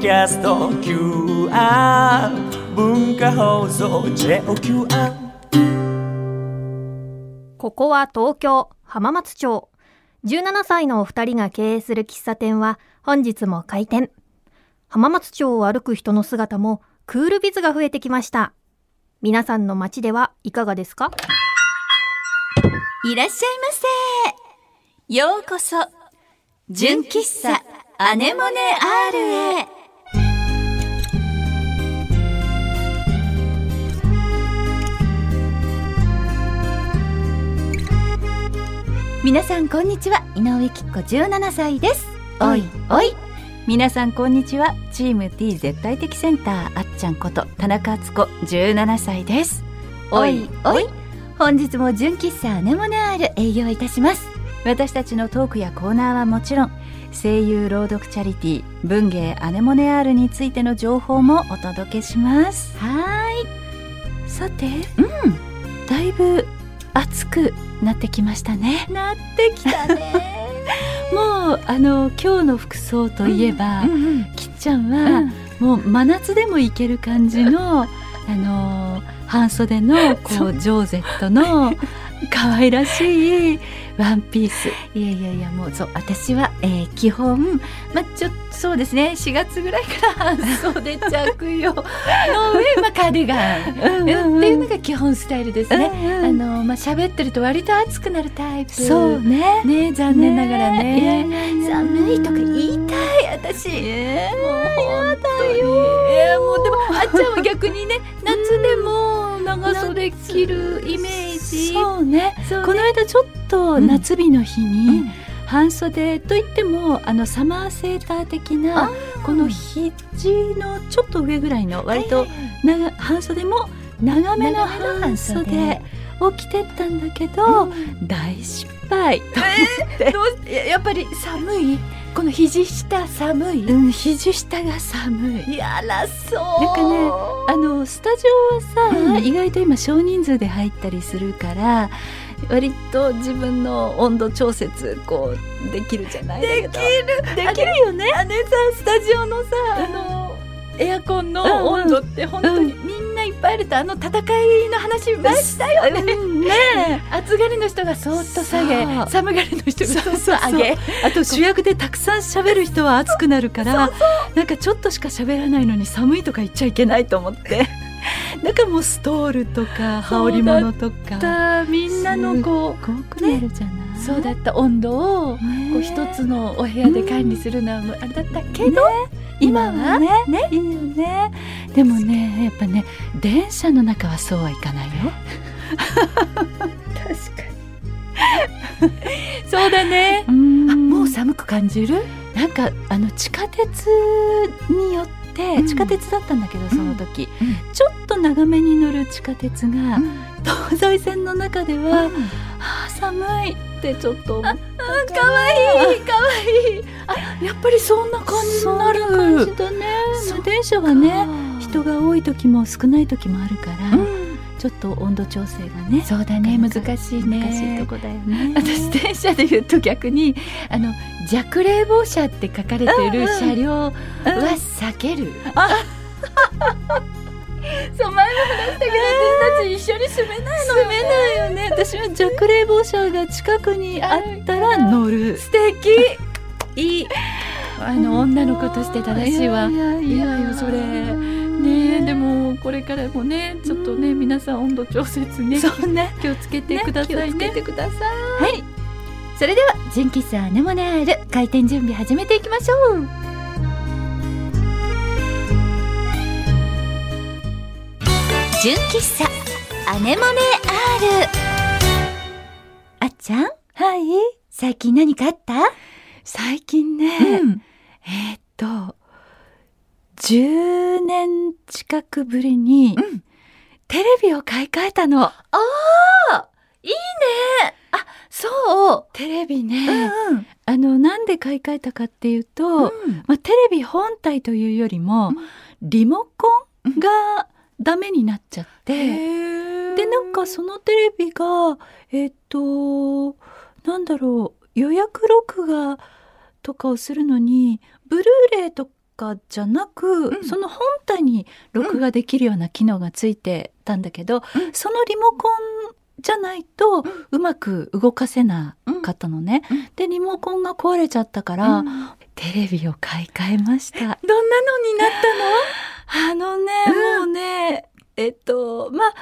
キャスト QR 文化放送 JOQR ここは東京浜松町。17歳のお二人が経営する喫茶店は本日も開店。浜松町を歩く人の姿もクールビズが増えてきました。皆さんの街ではいかがですか？いらっしゃいませ。ようこそ、純喫茶アネモネ R へ。皆さんこんにちは。井上きっ子17歳です。おい。おい。皆さんこんにちは。チーム T 絶対的センターあっちゃんこと田中敦子17歳です。おい。おい。本日も純喫茶アネモネアール営業いたします。私たちのトークやコーナーはもちろん声優朗読チャリティー文芸アネモネアールについての情報もお届けします。はい。さてうん。だいぶ暑くなってきましたね。なってきたね。もうあの今日の服装といえば、うんうんきっちゃんは、もう真夏でもいける感じのあの半袖のこう。ジョーゼットの 可愛らしいワンピースいやいやいやもうそう私は、えー基本まあちょっとそうですね4月ぐらいから半袖着用の上、まあ、カーディガンうんうんっていうのが基本スタイルですね。うんあのまあ喋ってると割と暑くなるタイプ。そうねね残念ながらね。いやいやいや寒いとか言いたい私。もう本当に。いやもうでもあっちゃんは逆にね夏でも長袖着るイメージ。そうね。ね。この間ちょっと夏日の日に、うん。半袖といってもあのサマーセーター的なこの肘のちょっと上ぐらいの割と長半袖も長めの半袖を着てったんだけど、大失敗、どうややっぱり寒い？この肘下寒い。うん、肘下が寒い。やらそう。なんかねあのスタジオはさ、うん。意外と今少人数で入ったりするから割と自分の温度調節こうできるじゃない？できる。できるよね。あれさスタジオのさあのエアコンの温度って本当にみん。ないっぱいいるとあの戦いの話前したよね。うんね暑が りの人がそーっと下げ寒がりの人がそそうそうーっと上げあと主役でたくさん喋る人は熱くなるからなんかちょっとしか喋らないのに寒いとか言っちゃいけないと思って。なんかもうストールとか羽織物とか。だみんなのこすごくなるじゃない、うそうだった温度をねこう一つのお部屋で管理するのはあれだったけど今はねいいよね。でもねやっぱね電車の中はそうはいかないよ。確かに。そうだね。ああももうう寒く感じる？なんかあの地下鉄によって、うん。地下鉄だったんだけどその時、うん。ちょっと長めに乗る地下鉄が、東西線の中では、ああ寒いってちょっと思ったかわいいかわい。いあやっぱりそんな感じになる。そ感じだねそう電車はね人が多い時も少ない時もあるから、うん。ちょっと温度調整がねそうだね難しいね。難しいとこだよね。私電車で言うと逆にあの弱冷房車って書かれてる車両は避ける、そう前も話したけど私たち一緒に住めないのよ、ね、住めないよね。私は弱冷房車が近くにあったら乗る。素敵。いい。あの女の子として正しいわ。いやいやいや。いやよそれ。ねえでもこれからもねちょっとね皆さん温度調節ねそうね。気をつけてくださいね。てください。はい。それでは純喫茶アネモネアール開店準備始めていきましょう純喫茶アネモネアール。あっちゃん？はい？最近何かあった？最近ね、うん。えーっと10年近くぶりに、うん。テレビを買い替えたの。いいね。あそう。テレビうね、んうん。あのなんで買い替えたかっていうと、まあ、テレビ本体というよりも、うん。リモコンがダメになっちゃって、へでなんかそのテレビがえっとなんだろう予約録画とかをするのにブルーレイとかじゃなく、うん。その本体に録画できるような機能がついてたんだけど、うん。そのリモコンじゃないとうまく動かせなかったのね。うん。でリモコンが壊れちゃったから、うん。テレビを買い替えました。どんなのになったあのね、うん。もうねえっとまあ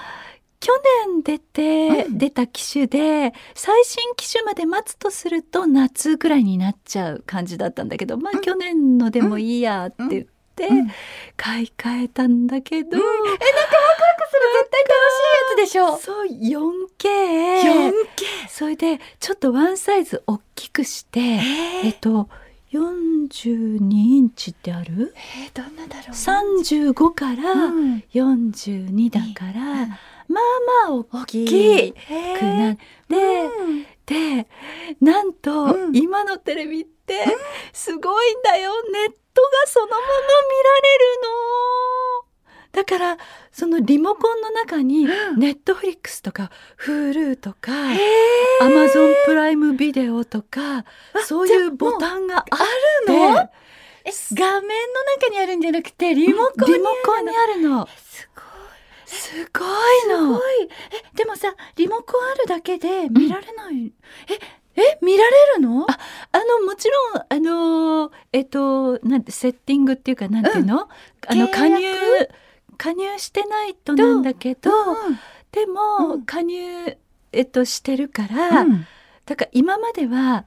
去年出て、うん。出た機種で最新機種まで待つとすると夏ぐらいになっちゃう感じだったんだけどまあ、うん。去年のでもいいやって言って、うん。買い替えたんだけど、うん。えなんかワクワクする絶対楽しいやつでしょ。そう 4K それでちょっとワンサイズ大きくして、えっと42インチってある？えーどんなだろう？35からうん。42だから、うん。まあまあ大きくなって、でなんと、うん。今のテレビってすごいんだよ。ネットがそのまま見られるの。だからそのリモコンの中にうん。ネットフリックスとか Hulu とかへアマゾンプライムビデオとかそういうボタンがあるの？え画面の中にあるんじゃなくてリモコンにリモコンにあるの。すごいすごいの。すごい。えでもさリモコンあるだけで見られない、ええ見られるの？ああのもちろんあのえっとなんてセッティングっていうかなんていうの、あの契約？加入加入してないとなんだけど、うん。でも、うん。加入えっとしてるから、うん。だから今までは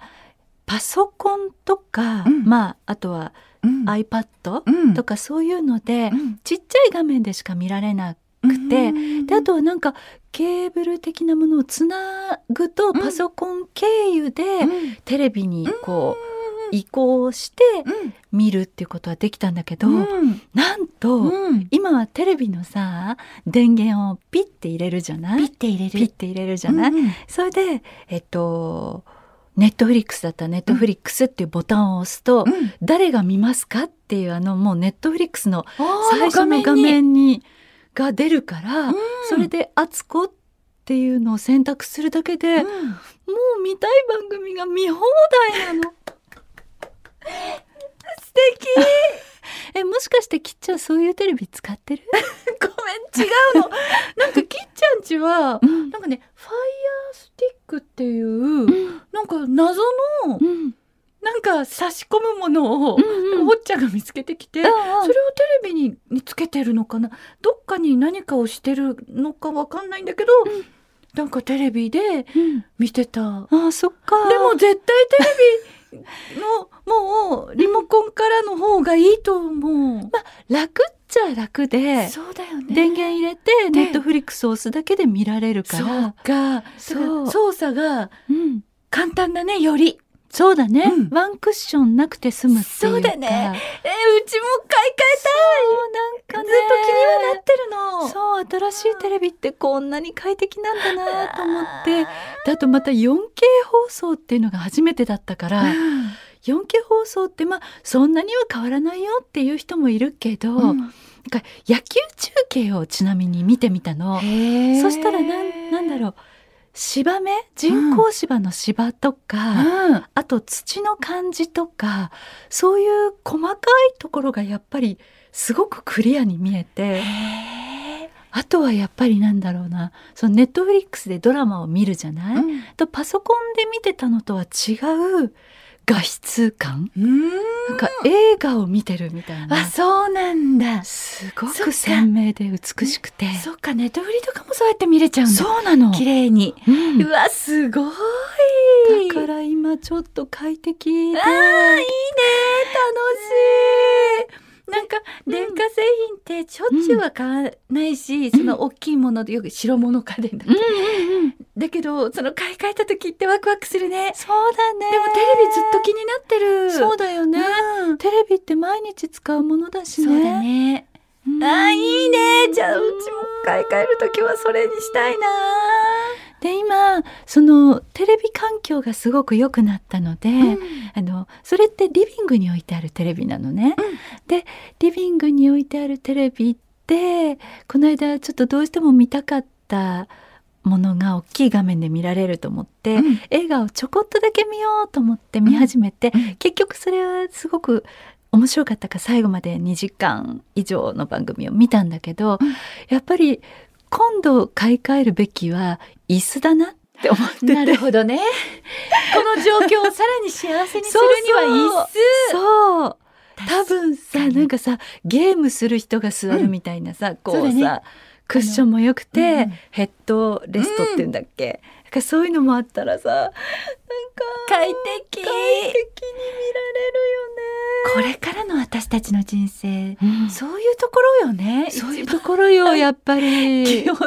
パソコンとか、うん。まああとはうん。iPad うん。とかそういうので、うん。ちっちゃい画面でしか見られなくて、うん。であとはなんかケーブル的なものをつなぐとん。パソコン経由でうん。テレビにこう移行して見るっていうことはできたんだけど、うん。なんと、うん。今はテレビのさ電源をピッて入れるじゃない？ピッて入れる。ピッて入れるじゃない、うんそれでえっと Netflix だった。ら Netflix っていうボタンを押すと、うん。誰が見ますかっていうあのもう Netflix の最初の画に面にが出るから、うん。それで「あつこ」っていうのを選択するだけで、うん。もう見たい番組が見放題なの。素敵。えもしかしてきっちゃんそういうテレビ使ってる、ごめん違うの。なんかきっちゃんちはうん。なんかねファイヤースティックっていうなんか謎のうん。なんか差し込むものをうんおっちゃんが見つけてきて、それをテレビににつけてるのかな？どっかに何かをしてるのかわかんないんだけど、うん。なんかテレビでうん。見てた。ああそっか。でも絶対テレビのもうリモコンからの方がいいと思う。楽っちゃ楽でそうだよね電源入れてネットフリックスを押すだけで見られるかそうらか。そそうう操作がうん簡単だねより。そうだね、うん。ワンクッションなくて済むっていうか。そうだね。えうちも買い替えたい。そうなんかね。ずっと気にはなってるの。そう新しいテレビってこんなに快適なんだなと思って。であとまた 4K 放送っていうのが初めてだったから、4K 放送ってまあそんなには変わらないよっていう人もいるけど、うん。なんか野球中継をちなみに見てみたの。そしたらなんなんだろう芝目？人工芝の芝とか、うん。あと土の感じとかそういう細かいところがやっぱりすごくクリアに見えてあとはやっぱりなんだろうな。そのネットフリックスでドラマを見るじゃない、うん。とパソコンで見てたのとは違う画質感？うんなんか映画を見てるみたいなあそうなんだ。すごく鮮明で美しくてそっかネットフリとかもそうやって見れちゃうんだ。そうなの綺麗に。うんうわすごい。だから今ちょっと快適であーいいね楽しい。なんか電化製品ってしょっちゅうは買わないし、その大きいものでよく白物家電だけ、だけどその買い替えた時ってワクワクするね。そうだねでもテレビずっと気になってる。そうだよね、うんテレビって毎日使うものだしねそうだね。うんあーいいね。じゃあうちも買い替える時はそれにしたいな。で今そのテレビ環境がすごく良くなったので、あのそれってリビングに置いてあるテレビなのね。でリビングに置いてあるテレビってこの間ちょっとどうしても見たかったものが大きい画面で見られると思って、うん。映画をちょこっとだけ見ようと思って見始めて、うん。結局それはすごく面白かったから最後まで2時間以上の番組を見たんだけど、うん。やっぱり今度買い替えるべきは椅子だな。って思ってて。なるほどね。この状況をさらに幸せにするには椅子。そう。多分さなんかさゲームする人が座るみたいなさ、こうさそうだね。クッションも良くて、うんヘッドレストっていうんだっけ、なんかそういうのもあったらさなんか快適。快適に見られこれからの私たちの人生、るよね、そういうところよね。そういうところよやっぱり。気を使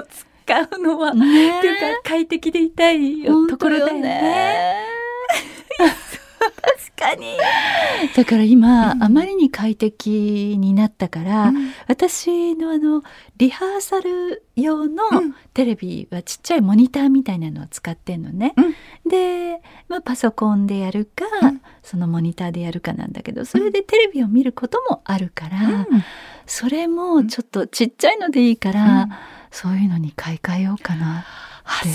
うのは、ね。っていうか快適でいたいよところだよね。確かに。だから今、うんあまりに快適になったから、私のあのリハーサル用のうん。テレビはちっちゃいモニターみたいなのを使ってんのね。で、まあ、パソコンでやるか、うん。そのモニターでやるかなんだけどそれでテレビを見ることもあるから、それもちょっとちっちゃいのでいいから、そういうのに買い替えようかなって。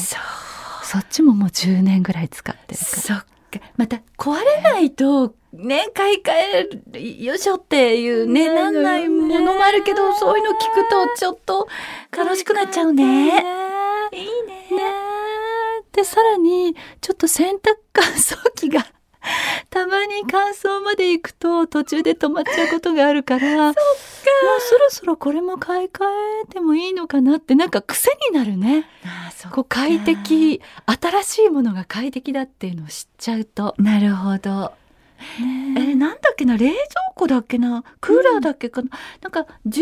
そっちももう10年ぐらい使ってるから。また壊れないと、ね、買い替える、よいしょっていうね、ねなんないものもあるけど、そういうの聞くとちょっと楽しくなっちゃうね。いいね。ねでさらにちょっと洗濯乾燥機が たまに乾燥まで行くと途中で止まっちゃうことがあるから もうそろそろこれも買い替えてもいいのかなってなんか癖になるね。あそこう快適新しいものが快適だっていうのを知っちゃうと、なるほど。えね。ーなんだっけな？冷蔵庫だっけな？クーラーだっけかな、なんか10年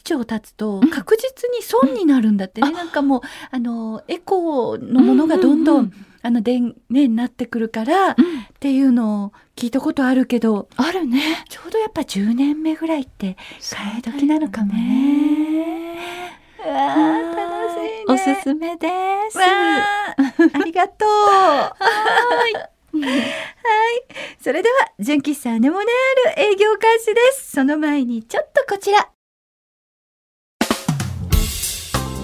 以上経つとうん。確実に損になるんだってね、なんかもうあのエコのものがどんどん、あの電ねになってくるから、っていうのを聞いたことあるけどあるねちょうどやっぱ10年目ぐらいって替え時なのかもね。うわー楽しいね。おすすめですありがとう。はい。はい。それでは、純喫茶アネモネアール営業開始です。その前に、ちょっとこちら。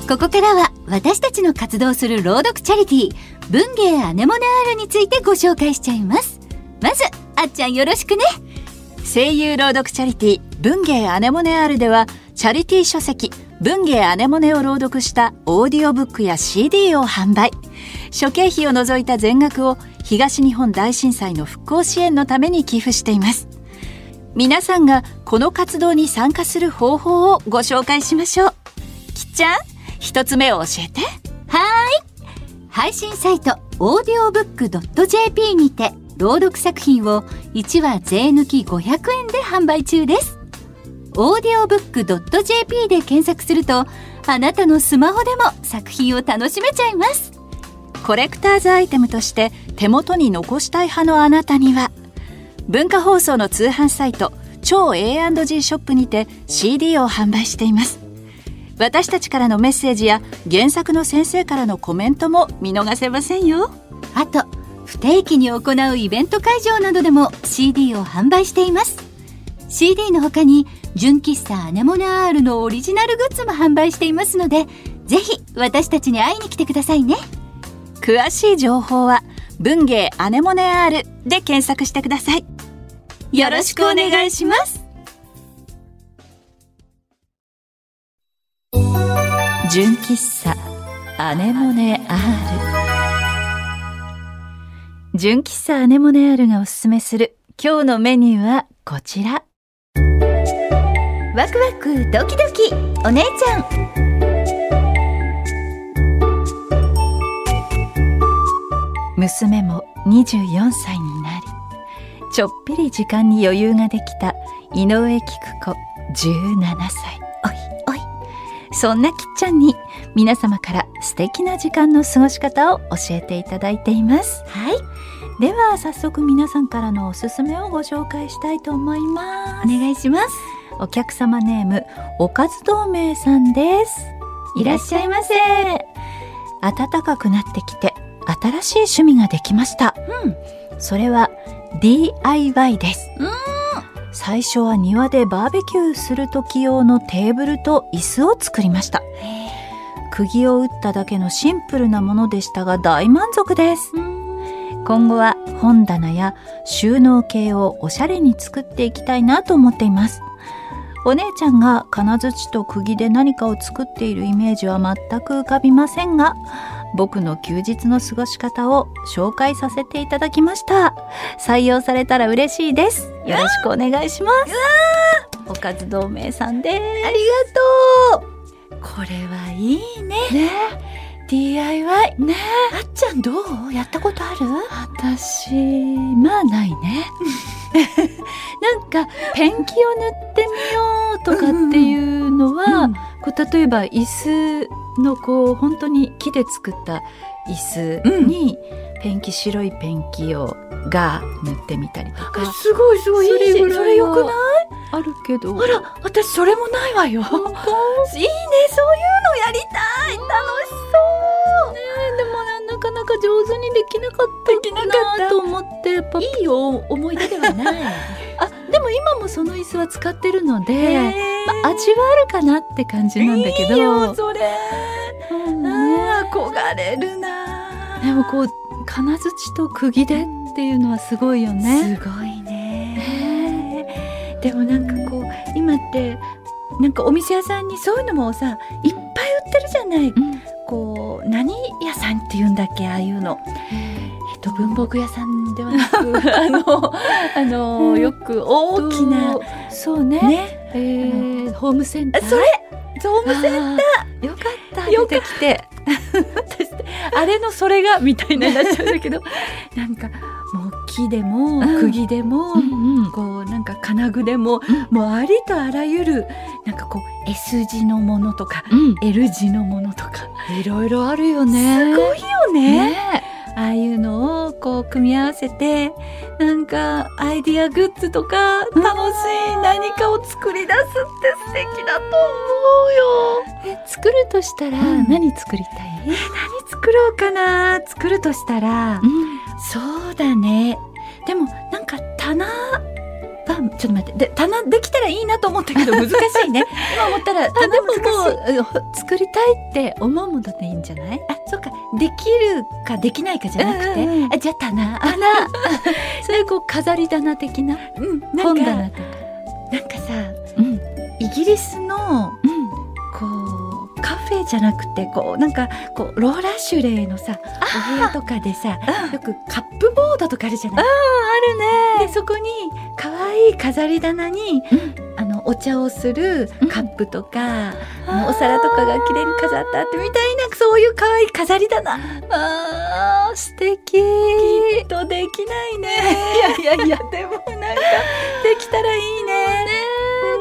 ここからは私たちの活動する朗読チャリティー文芸アネモネアールについてご紹介しちゃいます。まずあっちゃんよろしくね。声優朗読チャリティー文芸アネモネアールではチャリティー書籍文芸アネモネを朗読したオーディオブックや CD を販売。諸経費を除いた全額を東日本大震災の復興支援のために寄付しています。皆さんがこの活動に参加する方法をご紹介しましょう。きっちゃん一つ目を教えて。はい。配信サイトオーディオブック .jp にて朗読作品を1話税抜き500円で販売中です。オーディオブック .jp で検索するとあなたのスマホでも作品を楽しめちゃいます。コレクターズアイテムとして手元に残したい派のあなたには文化放送の通販サイト超 A&G ショップにて CD を販売しています。私たちからのメッセージや原作の先生からのコメントも見逃せませんよ。あと不定期に行うイベント会場などでも CD を販売しています。CD の他に純喫茶アネモネアールのオリジナルグッズも販売していますのでぜひ私たちに会いに来てくださいね。詳しい情報は文芸アネモネ R で検索してください。よろしくお願いします純喫茶アネモネ R 純喫茶アネモネ R がおすすめする今日のメニューはこちら。ワクワクドキドキお姉ちゃん。娘も24歳になりちょっぴり時間に余裕ができた井上菊子17歳。そんなきっちゃんに皆様から素敵な時間の過ごし方を教えていただいています。はい。では早速皆さんからのおすすめをご紹介したいと思います。お願いします。お客様ネームおかず同盟さんです。いらっしゃいませ。暖かくなってきて新しい趣味ができました、それは DIY です最初は庭でバーベキューする時用のテーブルと椅子を作りました。釘を打っただけのシンプルなものでしたが大満足です。今後は本棚や収納系をおしゃれに作っていきたいなと思っています。お姉ちゃんが金槌と釘で何かを作っているイメージは全く浮かびませんが僕の休日の過ごし方を紹介させていただきました。採用されたら嬉しいです。よろしくお願いします。おかず同盟さんです。ありがとう。これはいいね。ね。DIY ね。あっちゃんどう？やったことある？私まあないね。なんかペンキを塗ってみようとかっていうのは、こう例えば椅子のこう本当に木で作った椅子にペンキ白いペンキをが塗ってみたりとか。すごいすごい。いいそれいはそれよくない？あるけど。あら私それもないわよ。いいね。そういうのやりたい。楽しそう。ねでもなかなか上手にできなかったなと思ってパいいよ。思い出ではない。あでも今もその椅子は使ってるので、へまあ、味はあるかなって感じなんだけど。いいよそれ。うんあー憧れるな。でもこう金槌と釘でっていうのはすごいよね。すごいね。でもなんかこう今ってなんかお店屋さんにそういうのもさいっぱい売ってるじゃない。うん。こう何屋さんっていうんだっけああいうの。えっと文房具屋さんではなく。あのあのよく大きなそうね。ねえーホームセンター。それホームセンあー。よかったよか出てきて。私あれのそれがみたいになっちゃうんだけど。なんかもう木でもうん。釘でも、うんこうなんか金具でも、もうありとあらゆるなんかこう S 字のものとかうん。L 字のものとかいろいろあるよね。すごいよね。ねああいうのをこう組み合わせてなんかアイディアグッズとか楽しい何かを作り出すって素敵だと思うよ。え作るとしたらうん。何作りたい？何作ろうかな。作るとしたら、そうだね。でもなんか棚がちょっと待って。で棚できたらいいなと思ったけど 難しいね。今思ったらあ棚でももうえ作りたいって思うものでいいんじゃない？あそうかできるかできないかじゃなくて、うんうんうん。あじゃあ棚。棚。それこう飾り棚的なうん。な本棚とか。なんかさうん。イギリスのうん。こうカフェじゃなくてこうなんかこうローラッシュレイのさお部屋とかでさよくカップボードとかあるじゃない。あるね。でそこに可愛い飾り棚に、うん。あのお茶をするうん。カップとか、あのお皿とかが綺麗に飾ってあってみたいなそういう可愛い飾り棚あー素敵。きっとできないね。いやいやいや。でもなんかできたらいいね。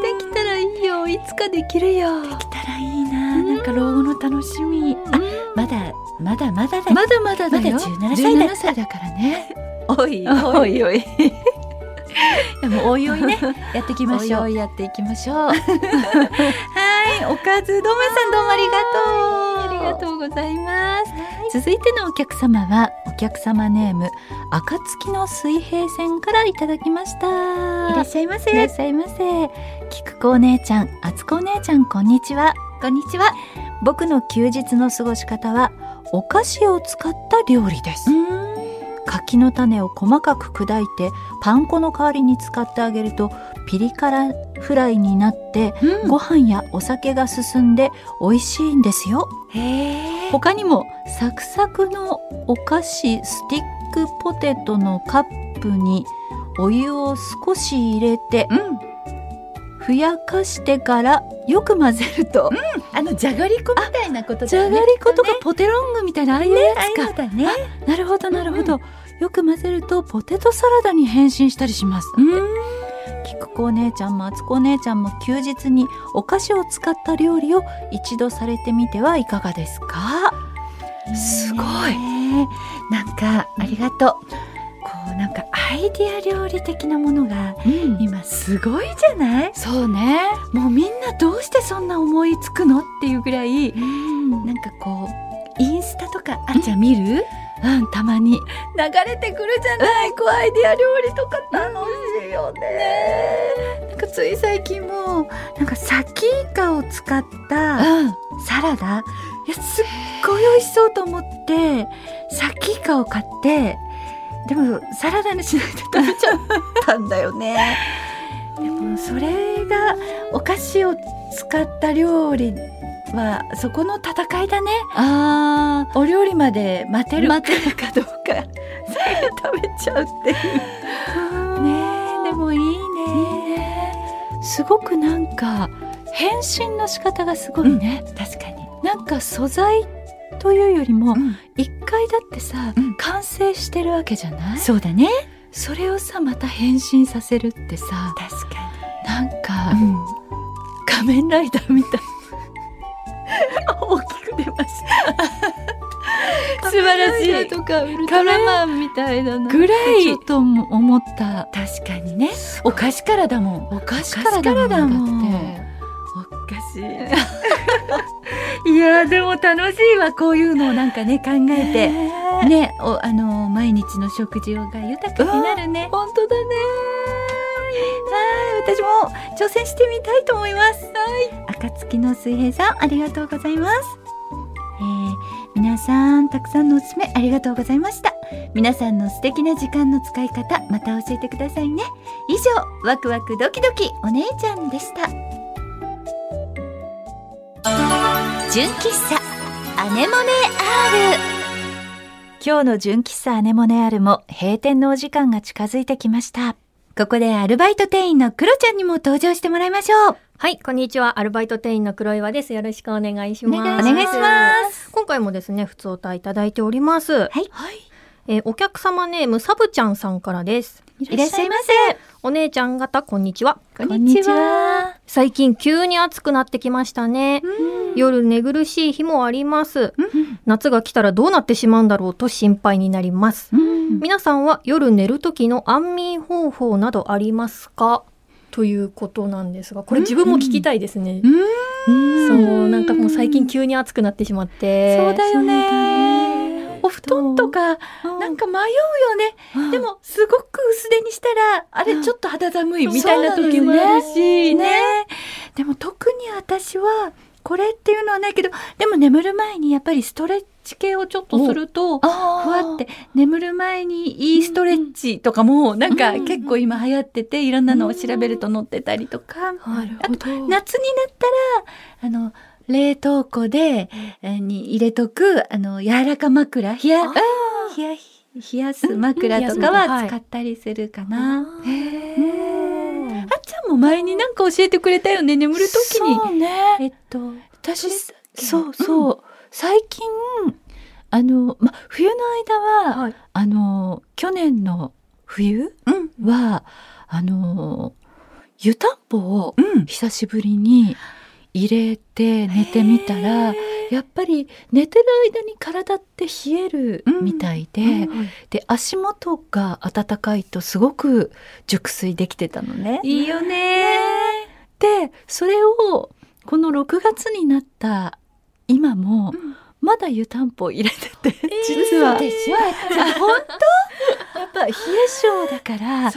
できたらいいよ。いつかできるよ。できたらいいな。なんか老後の楽しみ。あまだまだまだだ。まだまだだよ。まだ17歳だ17歳だからね。おい。おいおい。でもおいおいね やっていきましょうおいおいやっていきましょう。はいおかずどめさんどうもありがとうありがとうございます。続いてのお客様はお客様ネーム暁の水平線からいただきました。いらっしゃいませいらっしゃいませ。菊子お姉ちゃん、あつこお姉ちゃん、こんにちは。こんにちは僕の休日の過ごし方はお菓子を使った料理です。柿の種を細かく砕いてパン粉の代わりに使ってあげるとピリ辛フライになってうん。ご飯やお酒が進んで美味しいんですよ。他にもサクサクのお菓子スティックポテトのカップにお湯を少し入れてうん。ふやかしてからよく混ぜると、あのじゃがりこみたいなことじゃがりことかポテロングみたいなああいうやつか、ねなるほどなるほど、よく混ぜるとポテトサラダに変身したりしますうん菊子お姉ちゃんもあつこお姉ちゃんも休日にお菓子を使った料理を一度されてみてはいかがですか？すごい。なんかありがとう。こうなんかアイディア料理的なものがうん。今すごいじゃない？そうね。もうみんなどうしてそんな思いつくの？っていうぐらいうん。なんかこうインスタとかあっちゃん見る？うん、たまに。流れてくるじゃない、こうアイディア料理とか楽しいよね、なんかつい最近もなんかサキイカを使ったうん。サラダ？いやすっごい美味しそうと思ってサキイカを買ってでもサラダにしないで食べちゃったんだよね。でもそれがお菓子を使った料理はそこの戦いだね。あお料理まで待てる待てるかどうか。食べちゃうっていう。ねえでもいいね。すごくなんか変身の仕方がすごいね、確かに、なんか素材というよりもうん。一回だってさ、うん。完成してるわけじゃない？そうだね。それをさまた変身させるってさ確かなんか、に、仮面ライダーみたい素晴らしい。とかウルトラマンみたいだな。ぐらいちょっと思った。確かにね。お菓子からだもん。お菓子からだもんおからだもんだって。おかしいいやでも楽しいわこういうのをなんかね考えて。ねおあの毎日の食事が豊かになるね。本当だね。はい。私も挑戦してみたいと思います。はい。暁の水平さんありがとうございます。えー、さんたくさんのおすすめありがとうございました。皆さんの素敵な時間の使い方また教えてくださいね。以上ワクワクドキドキお姉ちゃんでした。純喫茶アネモネ R 今日の純喫茶アネモネアルも閉店のお時間が近づいてきました。ここでアルバイト店員のクロちゃんにも登場してもらいましょう。はい、こんにちは。アルバイト店員の黒岩です。よろしくお願いします。お願いします今回もですね、普通お歌いただいております。はいえーお客様ネームサブちゃんさんからです。いらっしゃいませお姉ちゃん方、こんにちは。こんにちは最近急に暑くなってきましたね。夜寝苦しい日もあります。夏が来たらどうなってしまうんだろうと心配になります。皆さんは夜寝る時の安眠方法などありますか？ということなんですが、これ自分も聞きたいですね。そう、なんかもう最近急に暑くなってしまって。そうだよね。ね。お布団とかなんか迷うよね。でもすごく薄手にしたらあれちょっと肌寒いみたいな時もあるしね。でも特に私はこれっていうのはないけどでも眠る前にやっぱりストレッチ系をちょっとするとふわって眠る前にいいストレッチとかもなんか結構今流行ってていろんなのを調べると載ってたりとか。あと夏になったらあの冷凍庫でえーに入れとくあの柔らか枕冷や冷や冷やす枕とかは使ったりするかな。うんあっちゃんも前になんか教えてくれたよね眠る時に。そうね。えっと私けそうそう、最近あの、ま、冬の間は、はい。あの去年の冬うんはあの湯たんぽをうん。久しぶりに入れて寝てみたらやっぱり寝てる間に体って冷えるみたいで、うんで足元が暖かいとすごく熟睡できてたのね。いいよね。でそれをこの6月になった今も、うん。まだ湯たんぽ入れてて、実は。でしょ。本当？やっぱ冷え性だから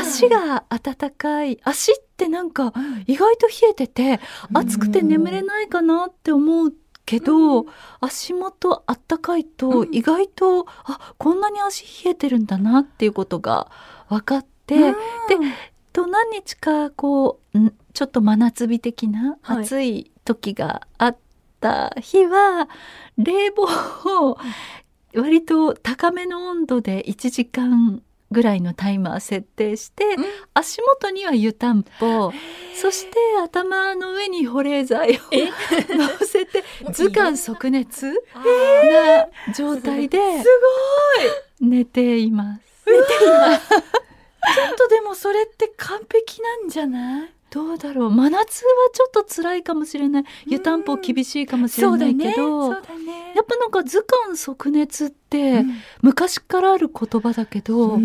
足が暖かい。足ってなんか意外と冷えてて暑くて眠れないかなって思うけど、足元あったかいと意外と、あこんなに足冷えてるんだなっていうことが分かって、でと何日かこうんちょっと真夏日的なはい。暑い時があった日は、冷房を割と高めの温度で1時間ぐらいのタイマー設定して、うん。足元には湯たんぽそして頭の上に保冷剤を乗せて 図鑑即熱な。状態です。寝ています。ちょっとでもそれって完璧なんじゃない？どうだろう。真夏はちょっと辛いかもしれない。湯たんぽ厳しいかもしれないけど、そうだね。やっぱなんか図鑑即熱って昔からある言葉だけど、やっ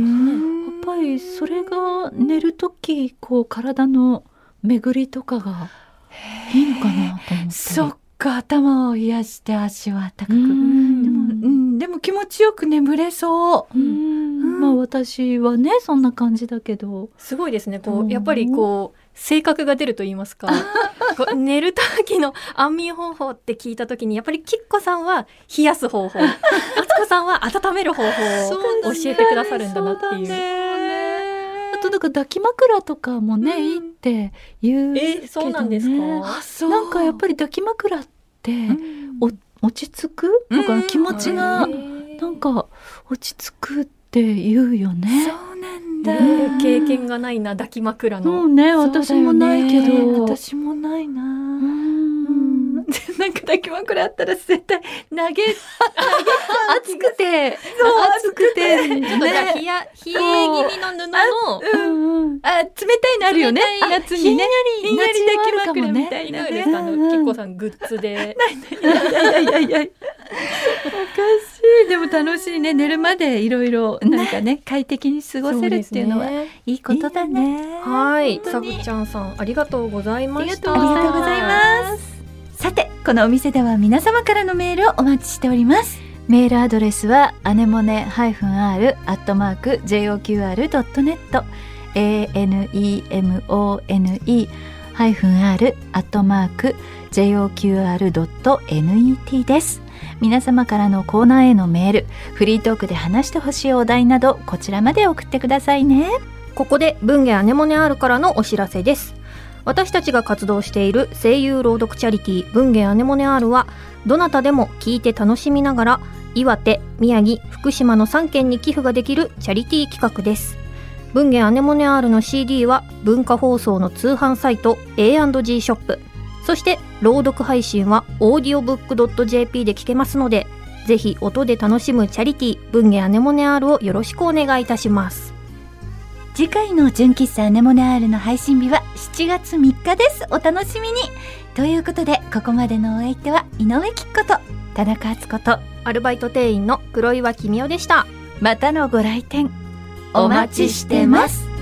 ぱりそれが寝る時こう体の巡りとかがいいのかなと思って。そっか。頭を冷やして足は高く。うでんも、うん、でも気持ちよく眠れそう。うんまあ私はねそんな感じだけど。すごいですね。こうん。う、やっぱりこう、性格が出ると言いますか。寝る時の安眠方法って聞いた時にやっぱりきっこさんは冷やす方法。あつこさんは温める方法を教えてくださるんだなっていう。あとなんか抱き枕とかもね、うん。いいって言うけど、ね、えそうなんですか？なんかやっぱり抱き枕って、お落ち着く？なんか気持ちがなんか落ち着くって言うよね。そうなんえだ、ー経験がないな抱き枕の、そうね私もないけそうだよね。ど。私もないな、うん。なんか抱き枕あったら絶対投げ暑くて。そう暑くて。ちょっとじゃあ冷や冷え気味の布のあ冷たいのあるよね。夏にね。ひんやり抱き枕みたいなね。あのきっこさんグッズで。いやいやいやいやしい。でも楽しいね。寝るまでいろいろなんかね快適に過ごせるっていうのはいいことだね。はい、さ本当に。ぶちゃんさんありがとうございました。ありがとうございます。さてこのお店では皆様からのメールをお待ちしております。メールアドレスはアネモネ -r アットマーク JOQR.net anemone ハイフン r アットマーク JOQR.net です皆様からのコーナーへのメールフリートークで話してほしいお題などこちらまで送ってくださいねここで文芸アネモネ R からのお知らせです。私たちが活動している声優朗読チャリティー文芸アネモネ R はどなたでも聞いて楽しみながら岩手、宮城、福島の3県に寄付ができるチャリティー企画です。文芸アネモネ R の CD は文化放送の通販サイト A&G ショップそして朗読配信は audiobook.jp で聞けますのでぜひ音で楽しむチャリティー文芸アネモネ R をよろしくお願いいたします。次回の純喫茶アネモネ R の配信日は7月3日ですお楽しみにということでここまでのお相手は井上貴子と田中敦子とアルバイト店員の黒岩君代でした。またのご来店お待ちしてます